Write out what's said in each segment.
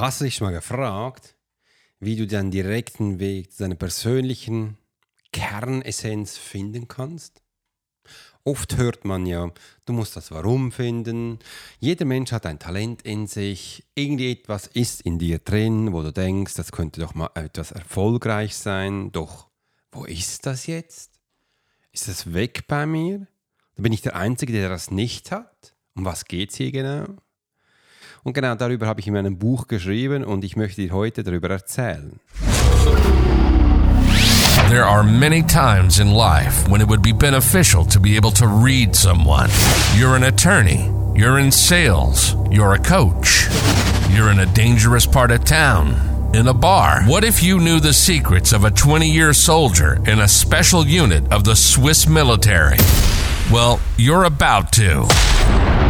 Hast du dich schon mal gefragt, wie du den direkten Weg zu deiner persönlichen Kernessenz finden kannst? Oft hört man ja, du musst das Warum finden. Jeder Mensch hat ein Talent in sich. Irgendetwas ist in dir drin, wo du denkst, das könnte doch mal etwas erfolgreich sein. Doch, wo ist das jetzt? Ist das weg bei mir? bin ich der Einzige, der das nicht hat? Um was geht es hier genau? Und genau darüber habe ich in meinem Buch geschrieben und ich möchte dir heute darüber erzählen. There are many times in life when it would be beneficial to be able to read someone. You're an attorney, you're in sales, you're a coach, you're in a dangerous part of town, in a bar. What if you knew the secrets of a 20 year soldier in a special unit of the Swiss military? Well, you're about to.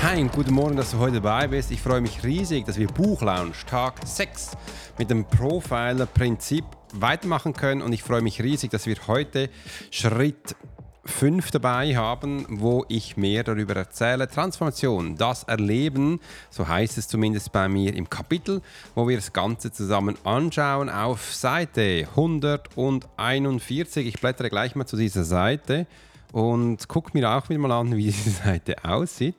Hi guten Morgen, dass du heute dabei bist. Ich freue mich riesig, dass wir Buchlaunch Tag 6 mit dem Profiler-Prinzip weitermachen können und ich freue mich riesig, dass wir heute Schritt 5 dabei haben, wo ich mehr darüber erzähle. Transformation, das Erleben, so heißt es zumindest bei mir im Kapitel, wo wir das Ganze zusammen anschauen auf Seite 141. Ich blättere gleich mal zu dieser Seite und gucke mir auch wieder mal an, wie diese Seite aussieht.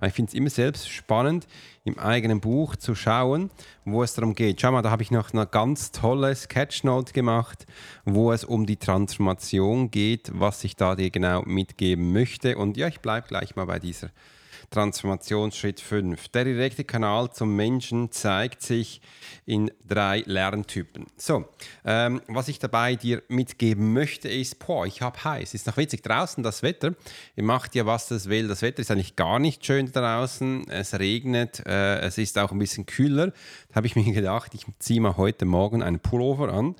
Weil ich finde es immer selbst spannend, im eigenen Buch zu schauen, wo es darum geht. Schau mal, da habe ich noch eine ganz tolle Sketchnote gemacht, wo es um die Transformation geht, was ich da dir genau mitgeben möchte. Und ja, ich bleibe gleich mal bei dieser Transformationsschritt 5. Der direkte Kanal zum Menschen zeigt sich in drei Lerntypen. So, ähm, was ich dabei dir mitgeben möchte, ist, boah, ich habe heiß. Ist noch witzig draußen das Wetter. Ihr macht ja, was das will. Das Wetter ist eigentlich gar nicht schön draußen. Es regnet, äh, es ist auch ein bisschen kühler. Da habe ich mir gedacht, ich ziehe mal heute Morgen einen Pullover an.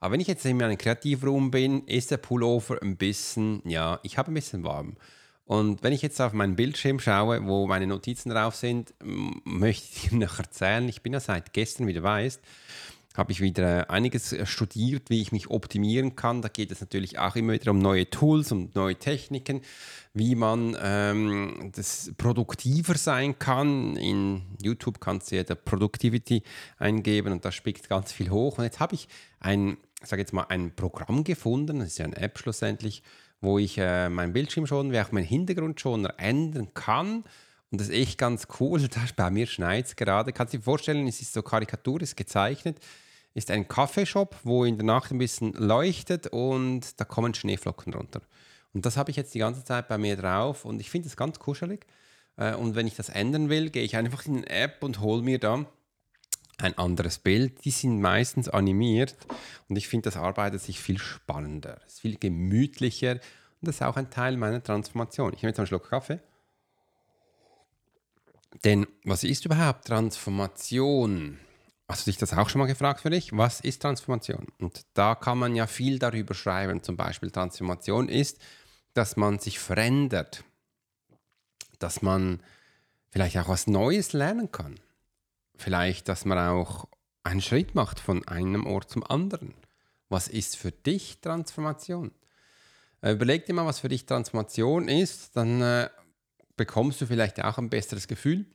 Aber wenn ich jetzt in meinem Kreativraum bin, ist der Pullover ein bisschen, ja, ich habe ein bisschen warm. Und wenn ich jetzt auf meinen Bildschirm schaue, wo meine Notizen drauf sind, möchte ich dir noch erzählen, ich bin ja seit gestern, wie du weißt, habe ich wieder einiges studiert, wie ich mich optimieren kann. Da geht es natürlich auch immer wieder um neue Tools und neue Techniken, wie man ähm, das produktiver sein kann. In YouTube kannst du ja der Productivity eingeben und da spickt ganz viel hoch. Und jetzt habe ich ein, sage jetzt mal, ein Programm gefunden, das ist ja eine App schlussendlich, wo ich äh, meinen Bildschirm schon, wie auch meinen Hintergrund schon ändern kann. Und das ist echt ganz cool. Das, bei mir schneit es gerade. Kannst du dir vorstellen, es ist so karikaturisch gezeichnet. Ist ein Kaffeeshop, wo in der Nacht ein bisschen leuchtet und da kommen Schneeflocken runter. Und das habe ich jetzt die ganze Zeit bei mir drauf und ich finde es ganz kuschelig. Äh, und wenn ich das ändern will, gehe ich einfach in die App und hole mir da ein anderes Bild. Die sind meistens animiert und ich finde, das arbeitet sich viel spannender, ist viel gemütlicher und das ist auch ein Teil meiner Transformation. Ich nehme jetzt einen Schluck Kaffee. Denn was ist überhaupt Transformation? Hast du dich das auch schon mal gefragt für dich? Was ist Transformation? Und da kann man ja viel darüber schreiben. Zum Beispiel Transformation ist, dass man sich verändert, dass man vielleicht auch was Neues lernen kann vielleicht, dass man auch einen Schritt macht von einem Ort zum anderen. Was ist für dich Transformation? Äh, überleg dir mal, was für dich Transformation ist, dann äh, bekommst du vielleicht auch ein besseres Gefühl,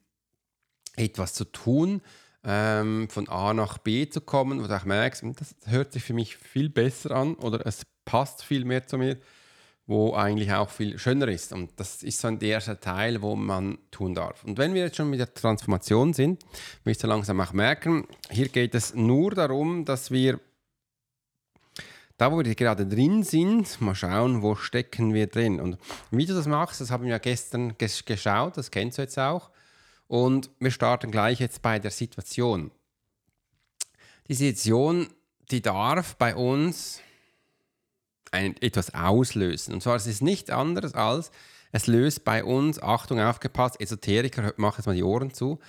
etwas zu tun, ähm, von A nach B zu kommen, wo du auch merkst, hm, das hört sich für mich viel besser an oder es passt viel mehr zu mir wo eigentlich auch viel schöner ist. Und das ist so ein erster Teil, wo man tun darf. Und wenn wir jetzt schon mit der Transformation sind, müsst ihr langsam auch merken, hier geht es nur darum, dass wir da, wo wir gerade drin sind, mal schauen, wo stecken wir drin. Und wie du das machst, das haben wir ja gestern geschaut, das kennst du jetzt auch. Und wir starten gleich jetzt bei der Situation. Die Situation, die darf bei uns ein, etwas auslösen. Und zwar es ist nichts anderes als, es löst bei uns, Achtung, aufgepasst, Esoteriker, mach jetzt mal die Ohren zu,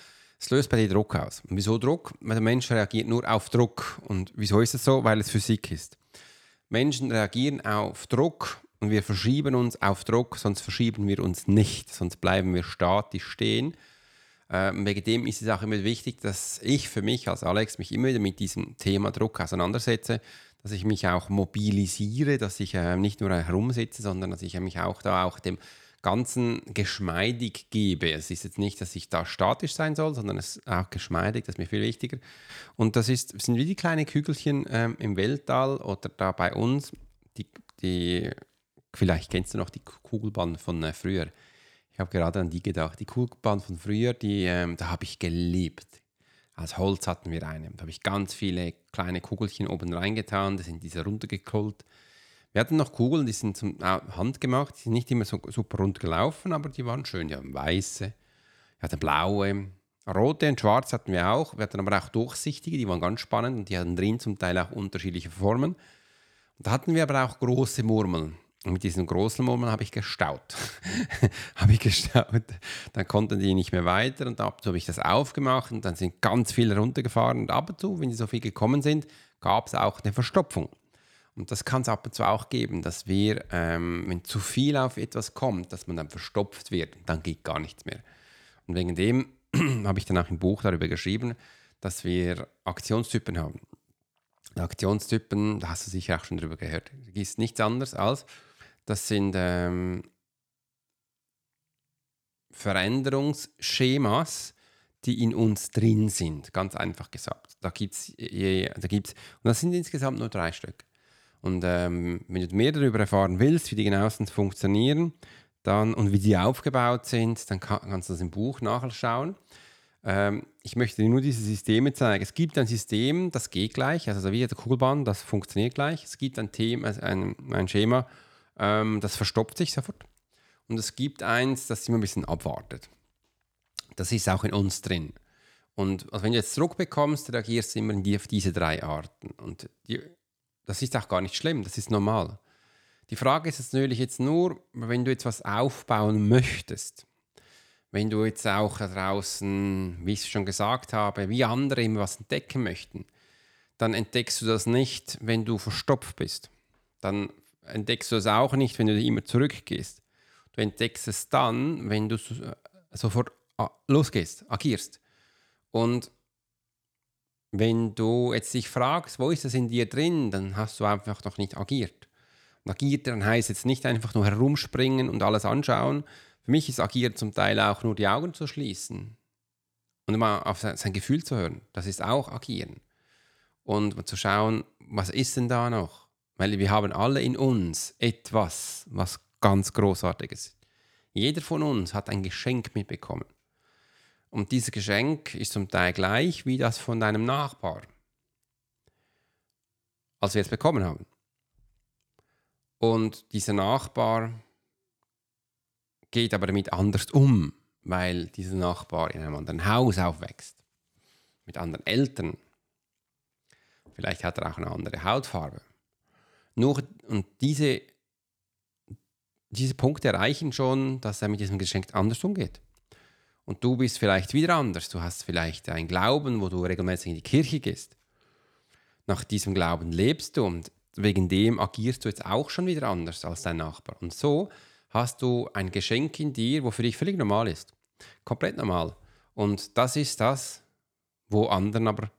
Es löst bei dir Druck aus. Und wieso Druck? Weil der Mensch reagiert nur auf Druck. Und wieso ist es so? Weil es Physik ist. Menschen reagieren auf Druck und wir verschieben uns auf Druck, sonst verschieben wir uns nicht, sonst bleiben wir statisch stehen. Ähm, wegen dem ist es auch immer wichtig, dass ich für mich als Alex mich immer wieder mit diesem Thema Druck auseinandersetze, dass ich mich auch mobilisiere, dass ich äh, nicht nur herumsitze, sondern dass ich mich auch da auch dem Ganzen geschmeidig gebe. Es ist jetzt nicht, dass ich da statisch sein soll, sondern es ist auch geschmeidig, das ist mir viel wichtiger. Und das ist, sind wie die kleinen Kügelchen ähm, im Weltall oder da bei uns, die, die, vielleicht kennst du noch die Kugelbahn von äh, früher. Ich habe gerade an die gedacht. Die Kugelbahn von früher, die, ähm, da habe ich geliebt. Als Holz hatten wir eine. Da habe ich ganz viele kleine Kugelchen oben reingetan, die sind diese runtergekollt. Wir hatten noch Kugeln, die sind zum Hand gemacht, die sind nicht immer so super rund gelaufen, aber die waren schön. Die hatten weiße, wir hatten blaue, rote und schwarze hatten wir auch. Wir hatten aber auch durchsichtige, die waren ganz spannend und die hatten drin zum Teil auch unterschiedliche Formen. Und da hatten wir aber auch große Murmeln. Und mit diesen großen Murmeln habe ich gestaut. habe ich gestaut. Dann konnten die nicht mehr weiter und ab und zu habe ich das aufgemacht und dann sind ganz viele runtergefahren. Und ab und zu, wenn die so viel gekommen sind, gab es auch eine Verstopfung. Und das kann es ab und zu auch geben, dass wir, ähm, wenn zu viel auf etwas kommt, dass man dann verstopft wird, dann geht gar nichts mehr. Und wegen dem habe ich dann auch im Buch darüber geschrieben, dass wir Aktionstypen haben. Aktionstypen, da hast du sicher auch schon drüber gehört, ist nichts anderes als, das sind ähm, Veränderungsschemas, die in uns drin sind, ganz einfach gesagt. Da gibt es, da gibt's, und das sind insgesamt nur drei Stück. Und ähm, wenn du mehr darüber erfahren willst, wie die genauestens funktionieren dann, und wie die aufgebaut sind, dann kann, kannst du das im Buch nachschauen. Ähm, ich möchte dir nur diese Systeme zeigen. Es gibt ein System, das geht gleich, also wie der Kugelbahn, das funktioniert gleich. Es gibt ein, Thema, ein, ein Schema, ähm, das verstopft sich sofort. Und es gibt eins, das immer ein bisschen abwartet. Das ist auch in uns drin. Und also wenn du jetzt zurückbekommst, reagierst du immer auf diese drei Arten. Und die, das ist auch gar nicht schlimm, das ist normal. Die Frage ist jetzt natürlich jetzt nur, wenn du jetzt was aufbauen möchtest, wenn du jetzt auch draußen, wie ich schon gesagt habe, wie andere immer was entdecken möchten, dann entdeckst du das nicht, wenn du verstopft bist. Dann entdeckst du das auch nicht, wenn du immer zurückgehst. Du entdeckst es dann, wenn du sofort ah, losgehst, agierst. Und wenn du jetzt dich fragst, wo ist das in dir drin, dann hast du einfach noch nicht agiert. Und agiert dann heißt jetzt nicht einfach nur herumspringen und alles anschauen. Für mich ist agiert zum Teil auch nur die Augen zu schließen und mal auf sein Gefühl zu hören. Das ist auch agieren. Und zu schauen, was ist denn da noch? Weil wir haben alle in uns etwas, was ganz Großartiges ist. Jeder von uns hat ein Geschenk mitbekommen. Und dieses Geschenk ist zum Teil gleich wie das von deinem Nachbar, als wir es bekommen haben. Und dieser Nachbar geht aber damit anders um, weil dieser Nachbar in einem anderen Haus aufwächst, mit anderen Eltern. Vielleicht hat er auch eine andere Hautfarbe. Nur, und diese, diese Punkte erreichen schon, dass er mit diesem Geschenk anders umgeht. Und du bist vielleicht wieder anders. Du hast vielleicht einen Glauben, wo du regelmäßig in die Kirche gehst. Nach diesem Glauben lebst du und wegen dem agierst du jetzt auch schon wieder anders als dein Nachbar. Und so hast du ein Geschenk in dir, wo für dich völlig normal ist. Komplett normal. Und das ist das, wo anderen aber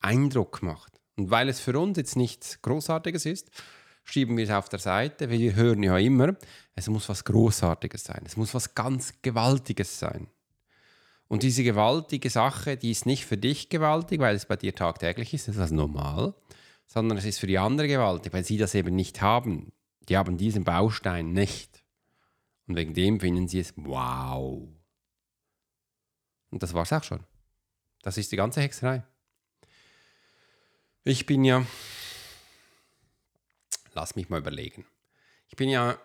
Eindruck macht. Und weil es für uns jetzt nichts Großartiges ist, schieben wir es auf der Seite, wir hören ja immer, es muss was Großartiges sein, es muss was ganz Gewaltiges sein. Und diese gewaltige Sache, die ist nicht für dich gewaltig, weil es bei dir tagtäglich ist, das ist normal, sondern es ist für die andere gewaltig, weil sie das eben nicht haben. Die haben diesen Baustein nicht. Und wegen dem finden sie es wow. Und das war es auch schon. Das ist die ganze Hexerei. Ich bin ja, lass mich mal überlegen. Ich bin ja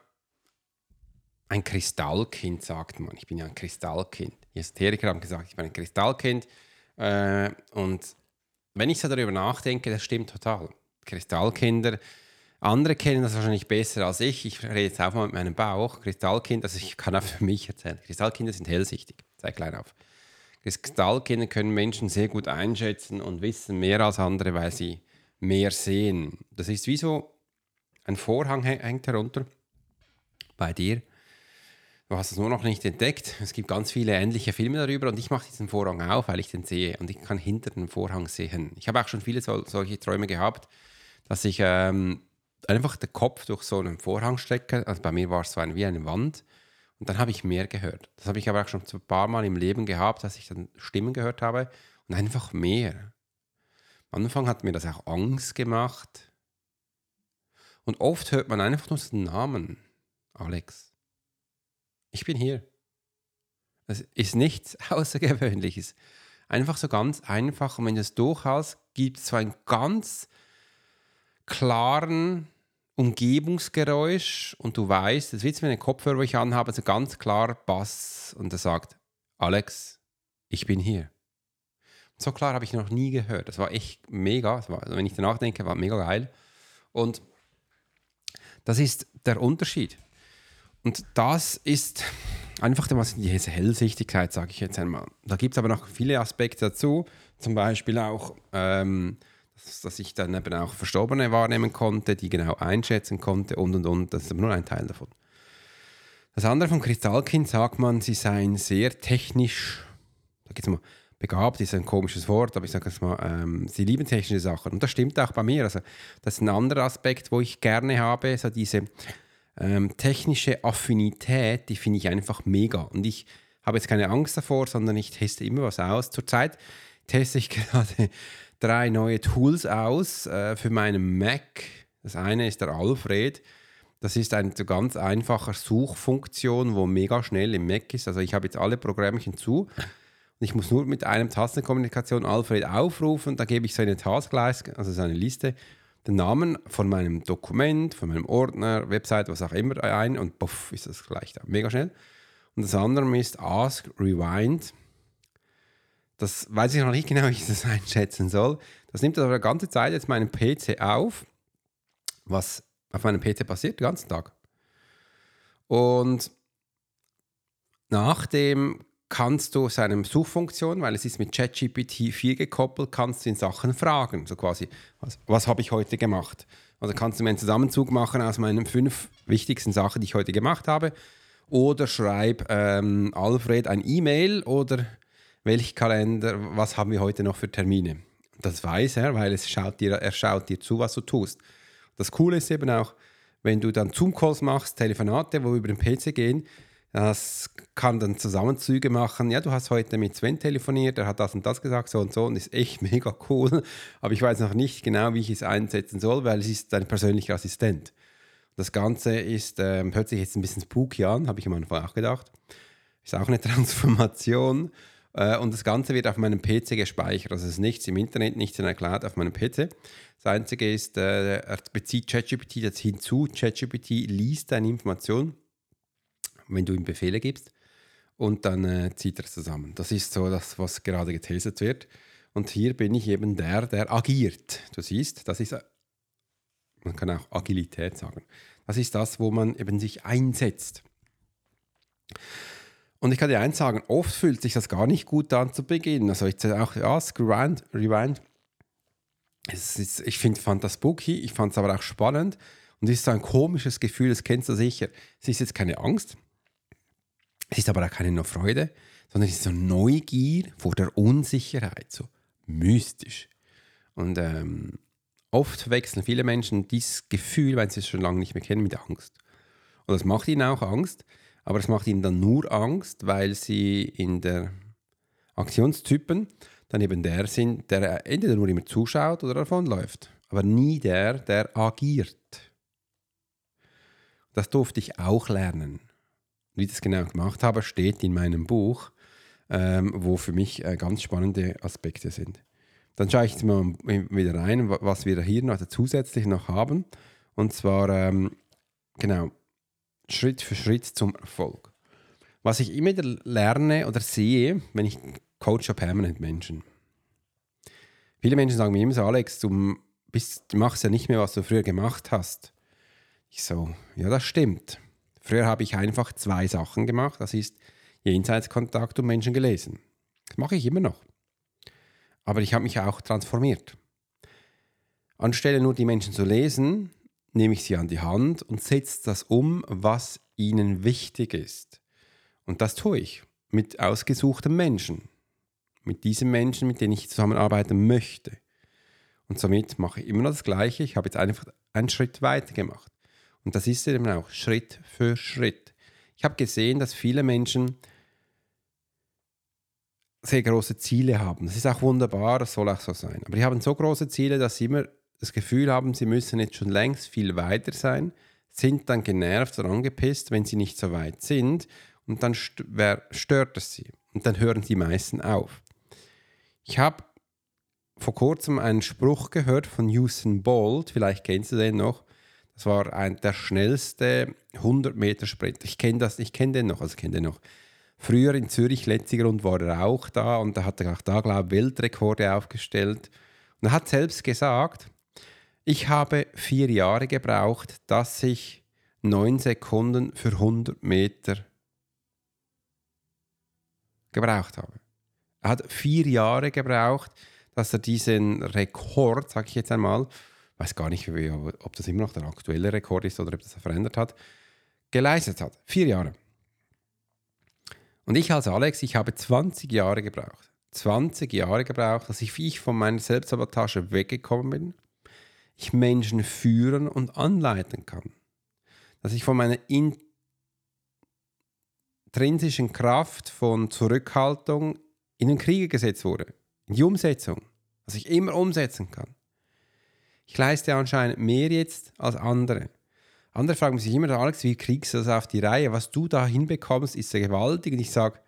ein Kristallkind, sagt man. Ich bin ja ein Kristallkind. Die Esoteriker haben gesagt, ich bin ein Kristallkind. Äh, und wenn ich so darüber nachdenke, das stimmt total. Kristallkinder, andere kennen das wahrscheinlich besser als ich. Ich rede jetzt auch mal mit meinem Bauch. Kristallkind, also ich kann auch für mich erzählen. Kristallkinder sind hellsichtig, seit klein auf. Kristallkinder können Menschen sehr gut einschätzen und wissen mehr als andere, weil sie mehr sehen. Das ist wie so ein Vorhang hängt herunter bei dir. Du hast es nur noch nicht entdeckt. Es gibt ganz viele ähnliche Filme darüber und ich mache diesen Vorhang auf, weil ich den sehe und ich kann hinter dem Vorhang sehen. Ich habe auch schon viele so, solche Träume gehabt, dass ich ähm, einfach den Kopf durch so einen Vorhang strecke. Also bei mir war es so ein, wie eine Wand und dann habe ich mehr gehört. Das habe ich aber auch schon ein paar Mal im Leben gehabt, dass ich dann Stimmen gehört habe und einfach mehr. Am Anfang hat mir das auch Angst gemacht. Und oft hört man einfach nur den Namen. Alex. Ich bin hier. Es ist nichts Außergewöhnliches. Einfach so ganz einfach. Und wenn du es durchhast, gibt es so einen ganz klaren Umgebungsgeräusch und du weißt, das wird wie ein Kopfhörer, wo ich anhabe, so ganz klar Bass und er sagt, Alex, ich bin hier. So klar habe ich noch nie gehört. Das war echt mega. War, wenn ich danach denke, war mega geil. Und das ist der Unterschied. Und das ist einfach diese Hellsichtigkeit, sage ich jetzt einmal. Da gibt es aber noch viele Aspekte dazu. Zum Beispiel auch ähm, dass, ich dann eben auch Verstorbene wahrnehmen konnte, die genau einschätzen konnte und und und. Das ist aber nur ein Teil davon. Das andere vom Kristallkind sagt man, sie seien sehr technisch, geht es mal, begabt ist ein komisches Wort, aber ich sage es mal, ähm, sie lieben technische Sachen. Und das stimmt auch bei mir. Also, das ist ein anderer Aspekt, wo ich gerne habe, so diese ähm, technische Affinität, die finde ich einfach mega. Und ich habe jetzt keine Angst davor, sondern ich teste immer was aus. Zurzeit teste ich gerade drei neue Tools aus äh, für meinen Mac. Das eine ist der Alfred. Das ist eine so ganz einfache Suchfunktion, wo mega schnell im Mac ist. Also ich habe jetzt alle Programmchen zu. Und ich muss nur mit einem Tastenkommunikation Alfred aufrufen. Da gebe ich so eine Taskleiste, also so eine Liste, den Namen von meinem Dokument, von meinem Ordner, Website, was auch immer ein und puff, ist das gleich da. Mega schnell. Und das andere ist Ask Rewind. Das weiß ich noch nicht genau, wie ich das einschätzen soll. Das nimmt aber die ganze Zeit jetzt meinen PC auf, was auf meinem PC passiert, den ganzen Tag. Und nachdem kannst du seine Suchfunktion, weil es ist mit ChatGPT 4 gekoppelt, kannst du in Sachen fragen. So quasi, was, was habe ich heute gemacht? Also kannst du mir einen Zusammenzug machen aus meinen fünf wichtigsten Sachen, die ich heute gemacht habe. Oder schreib ähm, Alfred ein E-Mail oder welch Kalender, was haben wir heute noch für Termine. Das weiß er, weil es schaut dir, er schaut dir zu, was du tust. Das Coole ist eben auch, wenn du dann Zoom-Calls machst, Telefonate, wo über den PC gehen, das kann dann Zusammenzüge machen. Ja, du hast heute mit Sven telefoniert, er hat das und das gesagt, so und so, und ist echt mega cool. Aber ich weiß noch nicht genau, wie ich es einsetzen soll, weil es ist dein persönlicher Assistent. Das Ganze ist, ähm, hört sich jetzt ein bisschen spooky an, habe ich am Anfang auch gedacht. Ist auch eine Transformation. Äh, und das Ganze wird auf meinem PC gespeichert. Also es ist nichts im Internet, nichts in der Cloud auf meinem PC. Das Einzige ist, äh, er bezieht ChatGPT jetzt hinzu. ChatGPT liest deine Information, wenn du ihm Befehle gibst, und dann äh, zieht er es zusammen. Das ist so das, was gerade getestet wird. Und hier bin ich eben der, der agiert. Du siehst, das ist, man kann auch Agilität sagen. Das ist das, wo man eben sich einsetzt. Und ich kann dir eins sagen, oft fühlt sich das gar nicht gut an zu Beginn. Also ich auch, ja, Rewind, Rewind. Ist, ich find, fand das spooky, ich fand es aber auch spannend. Und es ist so ein komisches Gefühl, das kennst du sicher. Es ist jetzt keine Angst, es ist aber auch keine nur Freude, sondern es ist so Neugier vor der Unsicherheit, so mystisch. Und ähm, oft wechseln viele Menschen dieses Gefühl, wenn sie es schon lange nicht mehr kennen, mit Angst. Und das macht ihnen auch Angst, aber es macht ihnen dann nur Angst, weil sie in der Aktionstypen dann eben der sind, der entweder nur immer zuschaut oder davonläuft, aber nie der, der agiert. Das durfte ich auch lernen. Wie ich das genau gemacht habe, steht in meinem Buch, ähm, wo für mich äh, ganz spannende Aspekte sind. Dann schaue ich jetzt mal wieder rein, was wir hier noch zusätzlich noch haben. Und zwar, ähm, genau, Schritt für Schritt zum Erfolg. Was ich immer wieder lerne oder sehe, wenn ich coache permanent Menschen. Viele Menschen sagen mir immer so, Alex, du, bist, du machst ja nicht mehr, was du früher gemacht hast. Ich so, ja, das stimmt. Früher habe ich einfach zwei Sachen gemacht. Das ist Jenseitskontakt und Menschen gelesen. Das mache ich immer noch. Aber ich habe mich auch transformiert. Anstelle nur die Menschen zu lesen, nehme ich sie an die Hand und setze das um, was ihnen wichtig ist. Und das tue ich mit ausgesuchten Menschen. Mit diesen Menschen, mit denen ich zusammenarbeiten möchte. Und somit mache ich immer noch das Gleiche. Ich habe jetzt einfach einen Schritt weiter gemacht. Und das ist eben auch Schritt für Schritt. Ich habe gesehen, dass viele Menschen sehr große Ziele haben. Das ist auch wunderbar, das soll auch so sein. Aber die haben so große Ziele, dass sie immer das Gefühl haben, sie müssen jetzt schon längst viel weiter sein, sind dann genervt oder angepisst, wenn sie nicht so weit sind und dann stört es sie und dann hören die meisten auf. Ich habe vor kurzem einen Spruch gehört von Usain Bolt, vielleicht kennst du den noch. Das war ein, der schnellste 100 Meter Sprint. Ich kenne das, ich kenne den noch, also kenne den noch. Früher in Zürich, Letzigrund, war er auch da und da hat er auch da, glaube ich, Weltrekorde aufgestellt. Und er hat selbst gesagt, ich habe vier Jahre gebraucht, dass ich neun Sekunden für 100 Meter gebraucht habe. Er hat vier Jahre gebraucht, dass er diesen Rekord, sage ich jetzt einmal, weiß gar nicht, ob das immer noch der aktuelle Rekord ist oder ob das verändert hat, geleistet hat. Vier Jahre. Und ich als Alex, ich habe 20 Jahre gebraucht. 20 Jahre gebraucht, dass ich von meiner Selbstsabotage weggekommen bin. Ich Menschen führen und anleiten kann. Dass ich von meiner intrinsischen Kraft von Zurückhaltung in den Kriege gesetzt wurde. In die Umsetzung. Dass ich immer umsetzen kann. Ich leiste anscheinend mehr jetzt als andere. Andere fragen sich immer, Alex, wie kriegst du das auf die Reihe? Was du da hinbekommst, ist ja gewaltig. Und ich sage,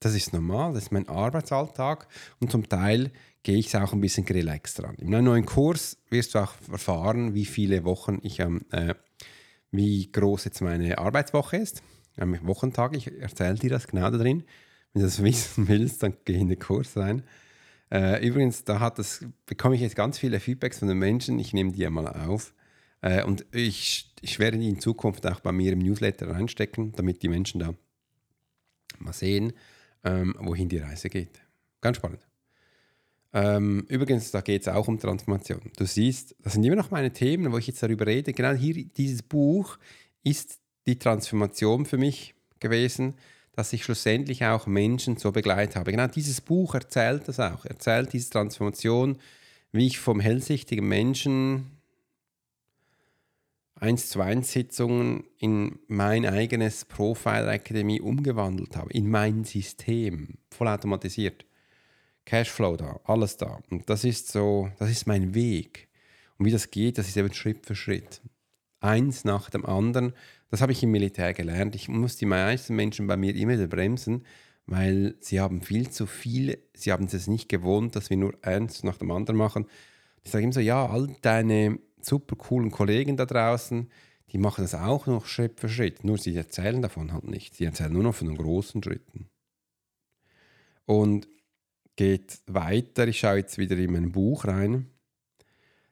das ist normal, das ist mein Arbeitsalltag und zum Teil gehe ich es auch ein bisschen relaxed dran. In einem neuen Kurs wirst du auch erfahren, wie viele Wochen ich am, äh, wie groß jetzt meine Arbeitswoche ist, am Wochentag. Ich erzähle dir das genau da drin. Wenn du das wissen willst, dann geh in den Kurs rein. Äh, übrigens, da hat das, bekomme ich jetzt ganz viele Feedbacks von den Menschen. Ich nehme die einmal auf. Äh, und ich, ich werde die in Zukunft auch bei mir im Newsletter reinstecken, damit die Menschen da mal sehen, ähm, wohin die Reise geht. Ganz spannend. Ähm, übrigens, da geht es auch um Transformation. Du siehst, das sind immer noch meine Themen, wo ich jetzt darüber rede. Genau hier, dieses Buch ist die Transformation für mich gewesen, dass ich schlussendlich auch Menschen so begleitet habe. Genau dieses Buch erzählt das auch, erzählt diese Transformation, wie ich vom hellsichtigen Menschen 1 zu 1 Sitzungen in mein eigenes Profile Akademie umgewandelt habe, in mein System, vollautomatisiert. Cashflow da, alles da. Und das ist so, das ist mein Weg. Und wie das geht, das ist eben Schritt für Schritt. Eins nach dem anderen. Das habe ich im Militär gelernt. Ich muss die meisten Menschen bei mir immer wieder bremsen, weil sie haben viel zu viel, sie haben es nicht gewohnt, dass wir nur eins nach dem anderen machen. Ich sage immer so, ja, all deine super coolen Kollegen da draußen, die machen das auch noch Schritt für Schritt. Nur sie erzählen davon halt nicht. Sie erzählen nur noch von den großen Schritten. Und geht weiter. Ich schaue jetzt wieder in mein Buch rein.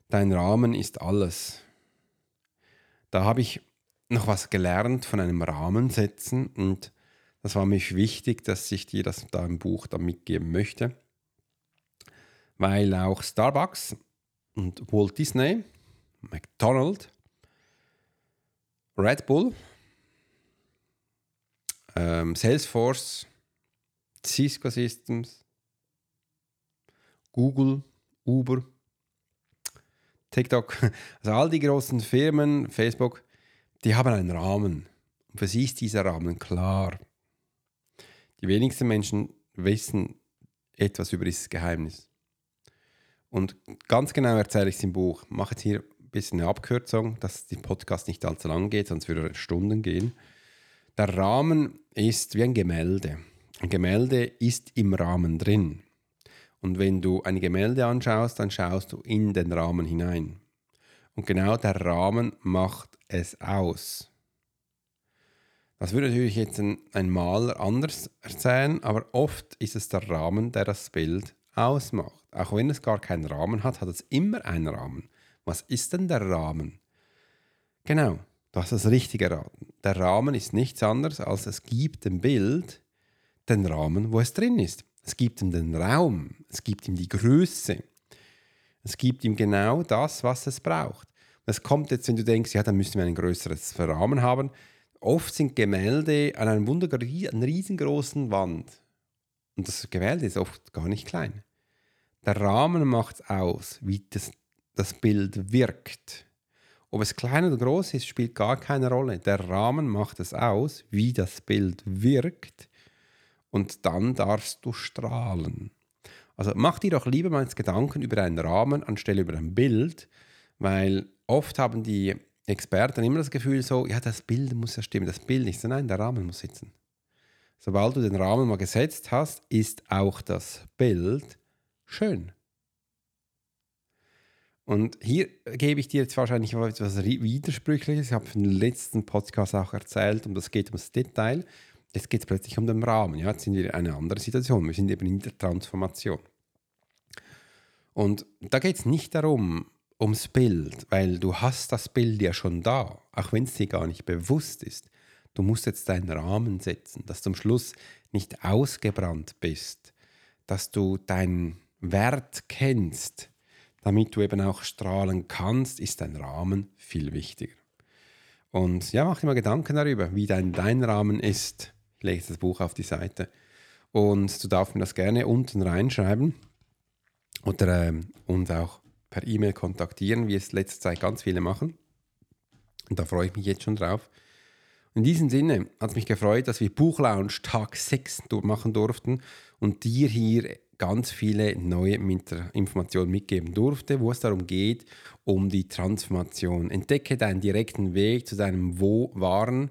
Dein Rahmen ist alles. Da habe ich noch was gelernt von einem Rahmen setzen und das war mir wichtig, dass ich dir das da im Buch da mitgeben möchte. Weil auch Starbucks und Walt Disney McDonald's, Red Bull, ähm, Salesforce, Cisco Systems, Google, Uber, TikTok, also all die großen Firmen, Facebook, die haben einen Rahmen. Und für sie ist dieser Rahmen klar. Die wenigsten Menschen wissen etwas über dieses Geheimnis. Und ganz genau erzähle ich es im Buch. Mache jetzt hier bisschen eine Abkürzung, dass die Podcast nicht allzu lang geht, sonst würde es Stunden gehen. Der Rahmen ist wie ein Gemälde. Ein Gemälde ist im Rahmen drin. Und wenn du ein Gemälde anschaust, dann schaust du in den Rahmen hinein. Und genau der Rahmen macht es aus. Das würde natürlich jetzt ein, ein Maler anders erzählen, aber oft ist es der Rahmen, der das Bild ausmacht. Auch wenn es gar keinen Rahmen hat, hat es immer einen Rahmen. Was ist denn der Rahmen? Genau, du hast das Richtige erraten. Der Rahmen ist nichts anderes, als es gibt dem Bild den Rahmen, wo es drin ist. Es gibt ihm den Raum, es gibt ihm die Größe, es gibt ihm genau das, was es braucht. Das kommt jetzt, wenn du denkst, ja, dann müssen wir ein größeres Rahmen haben. Oft sind Gemälde an einer wunderbar riesengroßen Wand. Und das Gemälde ist oft gar nicht klein. Der Rahmen macht aus, wie das, das Bild wirkt. Ob es klein oder groß ist, spielt gar keine Rolle. Der Rahmen macht es aus, wie das Bild wirkt. Und dann darfst du strahlen. Also mach dir doch lieber mal Gedanken über einen Rahmen anstelle über ein Bild, weil oft haben die Experten immer das Gefühl so, ja, das Bild muss ja stimmen, das Bild nicht. Nein, der Rahmen muss sitzen. Sobald du den Rahmen mal gesetzt hast, ist auch das Bild schön. Und hier gebe ich dir jetzt wahrscheinlich etwas Widersprüchliches. Ich habe im letzten Podcast auch erzählt, um das geht ums Detail. Jetzt geht es plötzlich um den Rahmen. Ja? Jetzt sind wir in einer anderen Situation. Wir sind eben in der Transformation. Und da geht es nicht darum, ums Bild, weil du hast das Bild ja schon da, auch wenn es dir gar nicht bewusst ist. Du musst jetzt deinen Rahmen setzen, dass du am Schluss nicht ausgebrannt bist, dass du deinen Wert kennst, damit du eben auch strahlen kannst, ist dein Rahmen viel wichtiger. Und ja, mach dir mal Gedanken darüber, wie dein, dein Rahmen ist. Ich lege das Buch auf die Seite und du darfst mir das gerne unten reinschreiben oder ähm, uns auch per E-Mail kontaktieren, wie es letzte Zeit ganz viele machen. Und da freue ich mich jetzt schon drauf. In diesem Sinne hat es mich gefreut, dass wir Buchlounge Tag 6 machen durften und dir hier ganz viele neue Informationen mitgeben durfte, wo es darum geht, um die Transformation. Entdecke deinen direkten Weg zu deinem Wo waren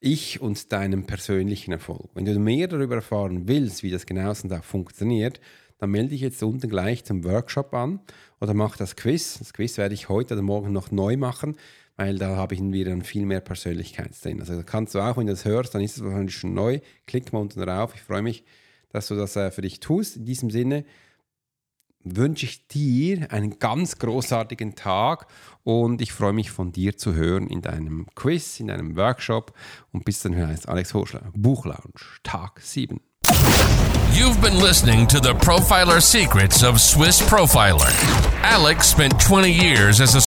ich und deinem persönlichen Erfolg. Wenn du mehr darüber erfahren willst, wie das genau auch funktioniert, dann melde dich jetzt unten gleich zum Workshop an oder mach das Quiz. Das Quiz werde ich heute oder morgen noch neu machen, weil da habe ich wieder viel mehr Persönlichkeit drin. Also kannst du auch, wenn du das hörst, dann ist es wahrscheinlich schon neu. Klick mal unten drauf. Ich freue mich, dass du das äh, für dich tust. In diesem Sinne wünsche ich dir einen ganz großartigen Tag und ich freue mich von dir zu hören in deinem Quiz, in deinem Workshop und bis dann heißt Alex Horschler, Buchlounge, Tag 7. You've been listening to the Profiler Secrets of Swiss Profiler. Alex spent 20 years as a